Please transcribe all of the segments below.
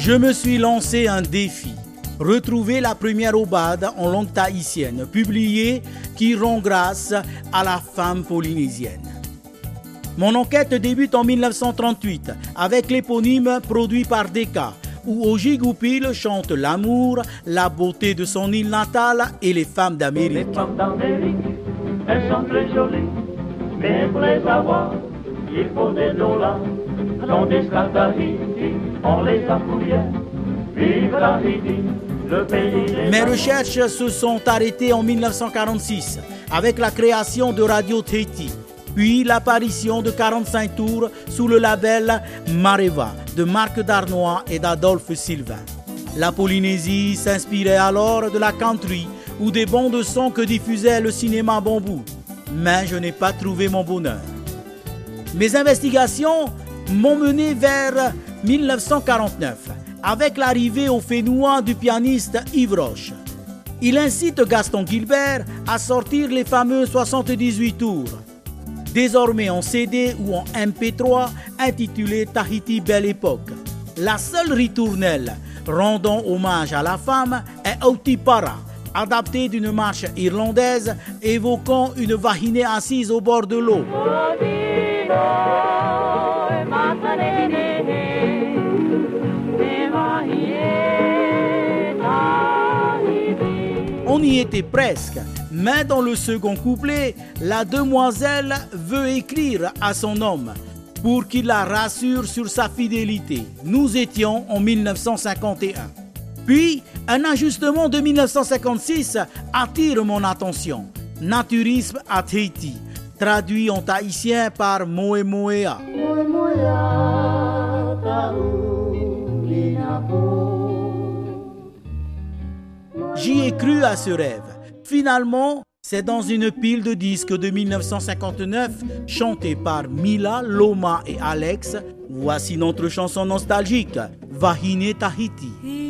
je me suis lancé un défi. Retrouver la première obade en langue tahitienne, publiée qui rend grâce à la femme polynésienne. Mon enquête débute en 1938 avec l'éponyme produit par Deka, où Ojigoupil chante l'amour, la beauté de son île natale et les femmes d'Amérique. Les femmes d'Amérique, elles sont très jolies, mais pour avoir, il faut des dollars. Sont des on les. Vive le pays Mes recherches se sont arrêtées en 1946 avec la création de Radio Tahiti puis l'apparition de 45 tours sous le label Mareva de Marc Darnois et d'Adolphe Sylvain. La Polynésie s'inspirait alors de la country ou des bons de son que diffusait le cinéma bambou. Mais je n'ai pas trouvé mon bonheur. Mes investigations m'ont mené vers 1949 avec l'arrivée au Fénois du pianiste Yves Roche. Il incite Gaston Gilbert à sortir les fameux 78 tours désormais en CD ou en MP3 intitulé Tahiti Belle Époque. La seule ritournelle rendant hommage à la femme est Autipara, adaptée d'une marche irlandaise évoquant une vahinée assise au bord de l'eau. On y était presque, mais dans le second couplet, la demoiselle veut écrire à son homme pour qu'il la rassure sur sa fidélité. Nous étions en 1951. Puis, un ajustement de 1956 attire mon attention. Naturisme à Tahiti, traduit en tahitien par Moe Moea. J'y ai cru à ce rêve. Finalement, c'est dans une pile de disques de 1959 chantée par Mila, Loma et Alex. Voici notre chanson nostalgique, Vahine Tahiti.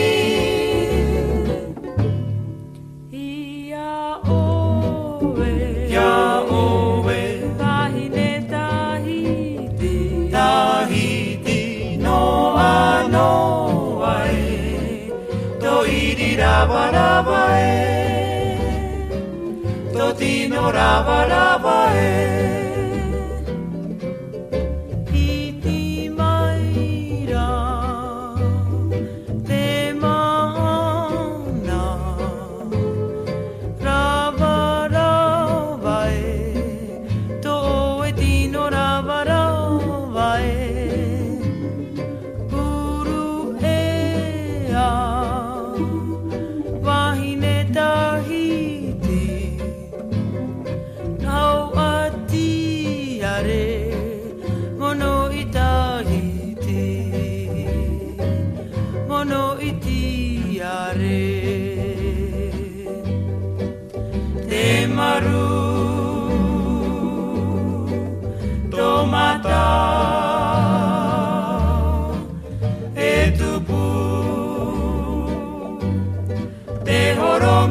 tirirabarabae, totinorabarabae.